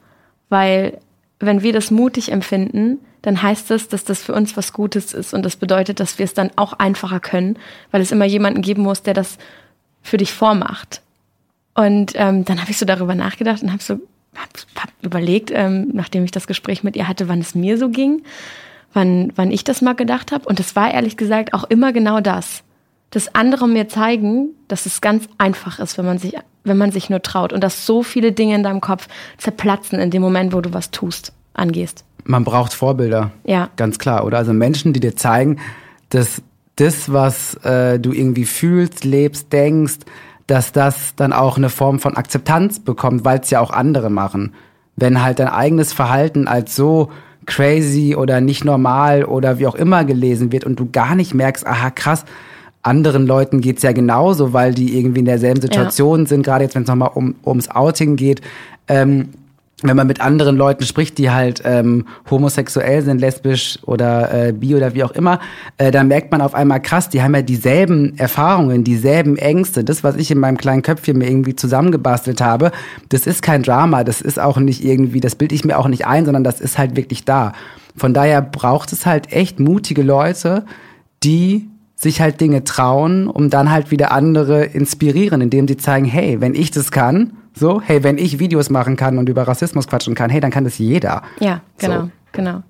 weil wenn wir das mutig empfinden, dann heißt das, dass das für uns was Gutes ist. Und das bedeutet, dass wir es dann auch einfacher können, weil es immer jemanden geben muss, der das für dich vormacht. Und ähm, dann habe ich so darüber nachgedacht und habe so hab, hab überlegt, ähm, nachdem ich das Gespräch mit ihr hatte, wann es mir so ging, wann, wann ich das mal gedacht habe. Und es war ehrlich gesagt auch immer genau das dass andere mir zeigen, dass es ganz einfach ist, wenn man sich, wenn man sich nur traut und dass so viele Dinge in deinem Kopf zerplatzen in dem Moment, wo du was tust, angehst. Man braucht Vorbilder. Ja. Ganz klar, oder? Also Menschen, die dir zeigen, dass das, was äh, du irgendwie fühlst, lebst, denkst, dass das dann auch eine Form von Akzeptanz bekommt, weil es ja auch andere machen. Wenn halt dein eigenes Verhalten als so crazy oder nicht normal oder wie auch immer gelesen wird und du gar nicht merkst, aha krass, anderen Leuten geht's ja genauso, weil die irgendwie in derselben Situation ja. sind, gerade jetzt, wenn es nochmal um, ums Outing geht. Ähm, wenn man mit anderen Leuten spricht, die halt ähm, homosexuell sind, lesbisch oder äh, bi oder wie auch immer, äh, dann merkt man auf einmal krass, die haben ja dieselben Erfahrungen, dieselben Ängste. Das, was ich in meinem kleinen Köpfchen mir irgendwie zusammengebastelt habe, das ist kein Drama, das ist auch nicht irgendwie, das bilde ich mir auch nicht ein, sondern das ist halt wirklich da. Von daher braucht es halt echt mutige Leute, die sich halt Dinge trauen, um dann halt wieder andere inspirieren, indem sie zeigen, hey, wenn ich das kann, so, hey, wenn ich Videos machen kann und über Rassismus quatschen kann, hey, dann kann das jeder. Ja, genau, so. genau.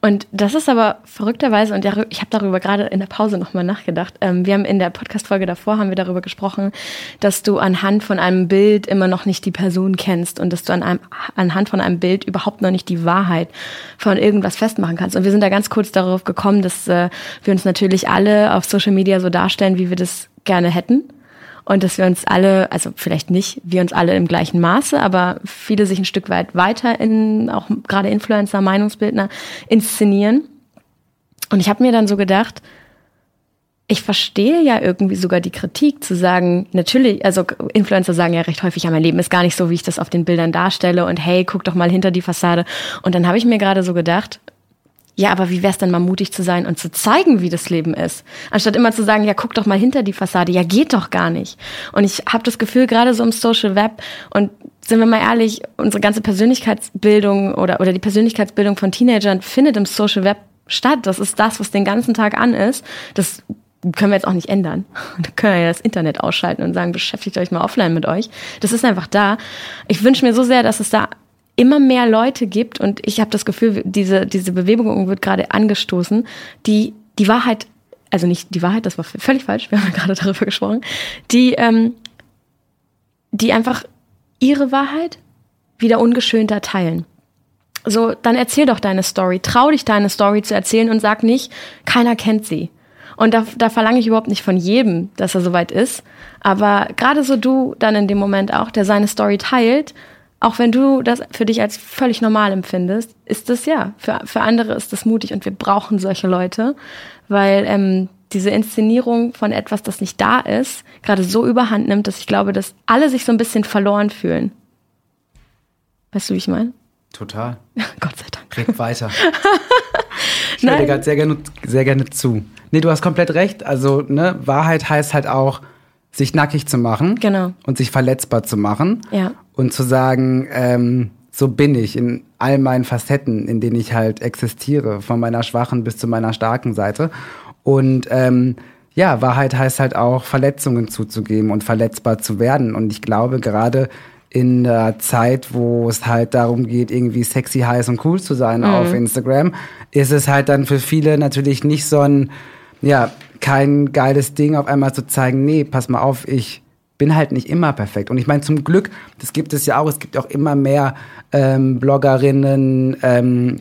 Und das ist aber verrückterweise, und ich habe darüber gerade in der Pause nochmal nachgedacht, ähm, wir haben in der Podcast-Folge davor, haben wir darüber gesprochen, dass du anhand von einem Bild immer noch nicht die Person kennst und dass du an einem, anhand von einem Bild überhaupt noch nicht die Wahrheit von irgendwas festmachen kannst. Und wir sind da ganz kurz darauf gekommen, dass äh, wir uns natürlich alle auf Social Media so darstellen, wie wir das gerne hätten und dass wir uns alle, also vielleicht nicht wir uns alle im gleichen Maße, aber viele sich ein Stück weit weiter in, auch gerade Influencer, Meinungsbildner inszenieren. Und ich habe mir dann so gedacht, ich verstehe ja irgendwie sogar die Kritik zu sagen, natürlich, also Influencer sagen ja recht häufig, ja, mein Leben ist gar nicht so, wie ich das auf den Bildern darstelle und hey, guck doch mal hinter die Fassade. Und dann habe ich mir gerade so gedacht, ja, aber wie wär's denn mal mutig zu sein und zu zeigen, wie das Leben ist? Anstatt immer zu sagen, ja, guck doch mal hinter die Fassade. Ja, geht doch gar nicht. Und ich habe das Gefühl, gerade so im Social Web und sind wir mal ehrlich, unsere ganze Persönlichkeitsbildung oder, oder die Persönlichkeitsbildung von Teenagern findet im Social Web statt. Das ist das, was den ganzen Tag an ist. Das können wir jetzt auch nicht ändern. *laughs* Da können wir ja das Internet ausschalten und sagen, beschäftigt euch mal offline mit euch. Das ist einfach da. Ich wünsche mir so sehr, dass es da immer mehr Leute gibt und ich habe das Gefühl, diese, diese Bewegung wird gerade angestoßen, die die Wahrheit, also nicht die Wahrheit, das war völlig falsch, wir haben gerade darüber gesprochen, die, ähm, die einfach ihre Wahrheit wieder ungeschönter teilen. So, dann erzähl doch deine Story, trau dich deine Story zu erzählen und sag nicht, keiner kennt sie. Und da, da verlange ich überhaupt nicht von jedem, dass er soweit ist. Aber gerade so du dann in dem Moment auch, der seine Story teilt, auch wenn du das für dich als völlig normal empfindest, ist das ja, für, für andere ist das mutig und wir brauchen solche Leute, weil ähm, diese Inszenierung von etwas, das nicht da ist, gerade so überhand nimmt, dass ich glaube, dass alle sich so ein bisschen verloren fühlen. Weißt du, wie ich meine? Total. *laughs* Gott sei Dank. Red weiter. *laughs* ich höre dir gerade sehr gerne, sehr gerne zu. Nee, du hast komplett recht. Also, ne, Wahrheit heißt halt auch, sich nackig zu machen. Genau. Und sich verletzbar zu machen. Ja. Und zu sagen, ähm, so bin ich in all meinen Facetten, in denen ich halt existiere, von meiner schwachen bis zu meiner starken Seite. Und ähm, ja, Wahrheit heißt halt auch, Verletzungen zuzugeben und verletzbar zu werden. Und ich glaube, gerade in der Zeit, wo es halt darum geht, irgendwie sexy, heiß und cool zu sein mhm. auf Instagram, ist es halt dann für viele natürlich nicht so ein, ja, kein geiles Ding auf einmal zu zeigen, nee, pass mal auf, ich bin halt nicht immer perfekt. Und ich meine, zum Glück, das gibt es ja auch, es gibt auch immer mehr ähm, Bloggerinnen, ähm,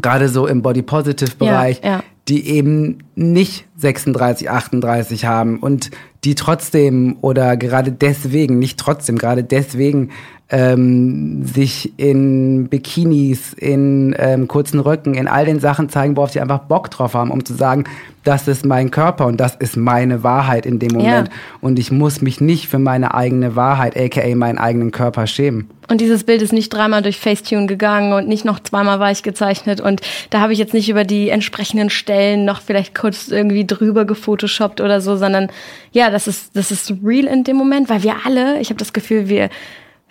gerade so im Body-Positive-Bereich, ja, ja. die eben nicht 36, 38 haben und die trotzdem oder gerade deswegen, nicht trotzdem, gerade deswegen ähm, sich in Bikinis, in ähm, kurzen Röcken, in all den Sachen zeigen, worauf sie einfach Bock drauf haben, um zu sagen, das ist mein Körper und das ist meine Wahrheit in dem Moment. Ja. Und ich muss mich nicht für meine eigene Wahrheit, aka meinen eigenen Körper schämen. Und dieses Bild ist nicht dreimal durch Facetune gegangen und nicht noch zweimal weich gezeichnet. Und da habe ich jetzt nicht über die entsprechenden Stellen noch vielleicht kurz irgendwie drüber gefotoshoppt oder so, sondern ja, das ist, das ist real in dem Moment, weil wir alle, ich habe das Gefühl, wir,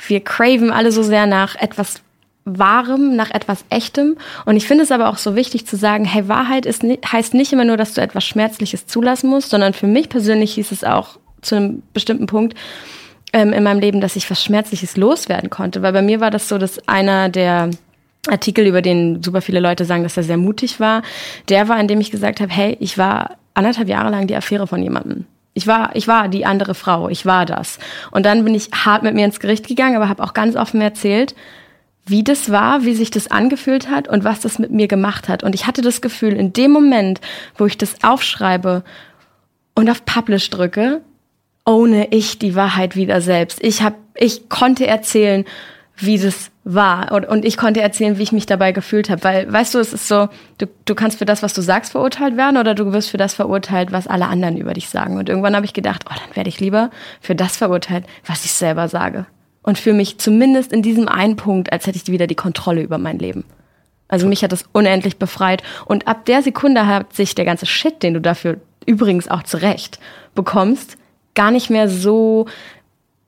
wir craven alle so sehr nach etwas Wahrem, nach etwas Echtem. Und ich finde es aber auch so wichtig zu sagen, hey, Wahrheit ist, heißt nicht immer nur, dass du etwas Schmerzliches zulassen musst, sondern für mich persönlich hieß es auch zu einem bestimmten Punkt ähm, in meinem Leben, dass ich was Schmerzliches loswerden konnte. Weil bei mir war das so, dass einer der Artikel, über den super viele Leute sagen, dass er sehr mutig war, der war, in dem ich gesagt habe, hey, ich war anderthalb Jahre lang die Affäre von jemandem. Ich war, ich war die andere Frau, ich war das. Und dann bin ich hart mit mir ins Gericht gegangen, aber habe auch ganz offen erzählt, wie das war, wie sich das angefühlt hat und was das mit mir gemacht hat. Und ich hatte das Gefühl, in dem Moment, wo ich das aufschreibe und auf Publish drücke, ohne ich die Wahrheit wieder selbst. Ich hab, ich konnte erzählen, wie das war und, ich konnte erzählen, wie ich mich dabei gefühlt habe. Weil, weißt du, es ist so, du, du kannst für das, was du sagst, verurteilt werden oder du wirst für das verurteilt, was alle anderen über dich sagen. Und irgendwann habe ich gedacht, oh, dann werde ich lieber für das verurteilt, was ich selber sage und fühle mich zumindest in diesem einen Punkt, als hätte ich wieder die Kontrolle über mein Leben. Also mich hat das unendlich befreit. Und ab der Sekunde hat sich der ganze Shit, den du dafür übrigens auch zurecht bekommst, gar nicht mehr so,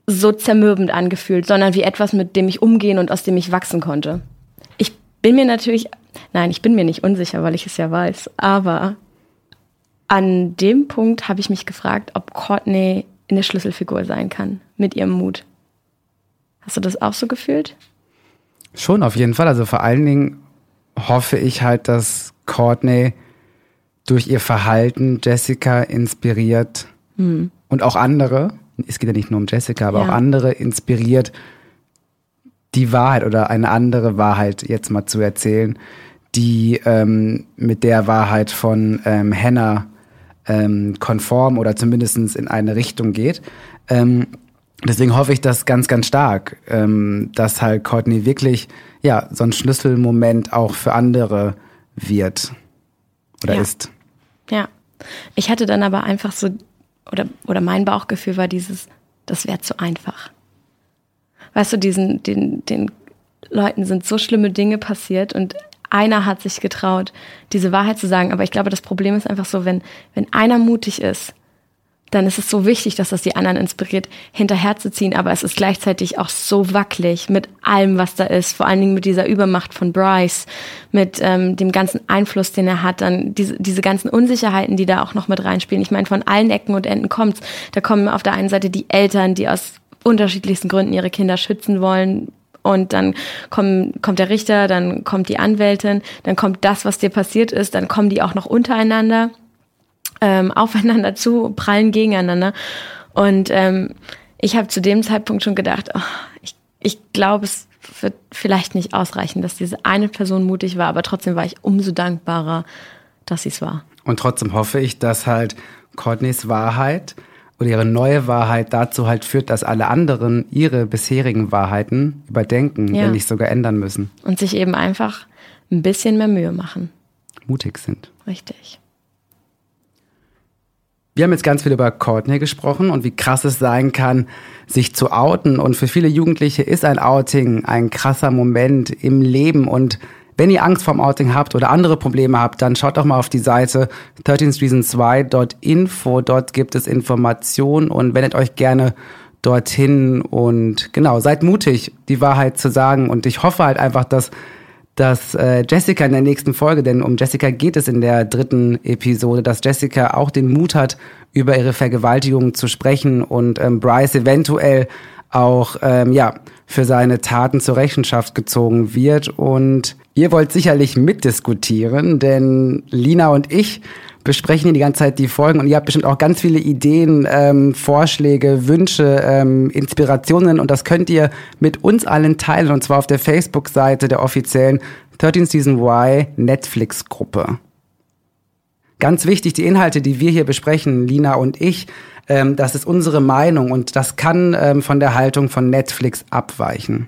so zermürbend angefühlt, sondern wie etwas, mit dem ich umgehen und aus dem ich wachsen konnte. Ich bin mir natürlich, nein, ich bin mir nicht unsicher, weil ich es ja weiß, aber an dem Punkt habe ich mich gefragt, ob Courtney eine Schlüsselfigur sein kann mit ihrem Mut. Hast du das auch so gefühlt? Schon, auf jeden Fall. Also vor allen Dingen hoffe ich halt, dass Courtney durch ihr Verhalten Jessica inspiriert mhm. und auch andere, es geht ja nicht nur um Jessica, aber ja. auch andere inspiriert, die Wahrheit oder eine andere Wahrheit jetzt mal zu erzählen, die ähm, mit der Wahrheit von ähm, Hannah ähm, konform oder zumindest in eine Richtung geht. Ähm, deswegen hoffe ich das ganz, ganz stark, ähm, dass halt Courtney wirklich ja so ein Schlüsselmoment auch für andere wird oder ja. ist. Ja. Ich hatte dann aber einfach so, oder, oder mein Bauchgefühl war dieses, das wäre zu einfach. Weißt du, diesen, den, den Leuten sind so schlimme Dinge passiert und einer hat sich getraut, diese Wahrheit zu sagen. Aber ich glaube, das Problem ist einfach so, wenn, wenn einer mutig ist, dann ist es so wichtig, dass das die anderen inspiriert, hinterherzuziehen. Aber es ist gleichzeitig auch so wackelig mit allem, was da ist. Vor allen Dingen mit dieser Übermacht von Bryce, mit ähm, dem ganzen Einfluss, den er hat, dann diese, diese ganzen Unsicherheiten, die da auch noch mit reinspielen. Ich meine, von allen Ecken und Enden kommt's. Da kommen auf der einen Seite die Eltern, die aus unterschiedlichsten Gründen ihre Kinder schützen wollen, und dann kommen, kommt der Richter, dann kommt die Anwältin, dann kommt das, was dir passiert ist, dann kommen die auch noch untereinander ähm, *laughs* aufeinander zu, prallen gegeneinander. Und ähm, ich habe zu dem Zeitpunkt schon gedacht, oh, ich, ich glaube, es wird vielleicht nicht ausreichen, dass diese eine Person mutig war, aber trotzdem war ich umso dankbarer, dass sie es war. Und trotzdem hoffe ich, dass halt Courtneys Wahrheit oder ihre neue Wahrheit dazu halt führt, dass alle anderen ihre bisherigen Wahrheiten überdenken, ja. wenn nicht sogar ändern müssen. Und sich eben einfach ein bisschen mehr Mühe machen. Mutig sind. Richtig. Wir haben jetzt ganz viel über Courtney gesprochen und wie krass es sein kann, sich zu outen. Und für viele Jugendliche ist ein Outing ein krasser Moment im Leben. Und wenn ihr Angst vorm Outing habt oder andere Probleme habt, dann schaut doch mal auf die Seite 13reasons2.info. Dort gibt es Informationen und wendet euch gerne dorthin und genau, seid mutig, die Wahrheit zu sagen. Und ich hoffe halt einfach, dass dass äh, Jessica in der nächsten Folge, denn um Jessica geht es in der dritten Episode, dass Jessica auch den Mut hat, über ihre Vergewaltigung zu sprechen und ähm, Bryce eventuell auch ähm, ja für seine Taten zur Rechenschaft gezogen wird. Und ihr wollt sicherlich mitdiskutieren, denn Lina und ich besprechen hier die ganze Zeit die Folgen und ihr habt bestimmt auch ganz viele Ideen, ähm, Vorschläge, Wünsche, ähm, Inspirationen und das könnt ihr mit uns allen teilen und zwar auf der Facebook-Seite der offiziellen 13 Season Y Netflix-Gruppe. Ganz wichtig, die Inhalte, die wir hier besprechen, Lina und ich, ähm, das ist unsere Meinung und das kann ähm, von der Haltung von Netflix abweichen.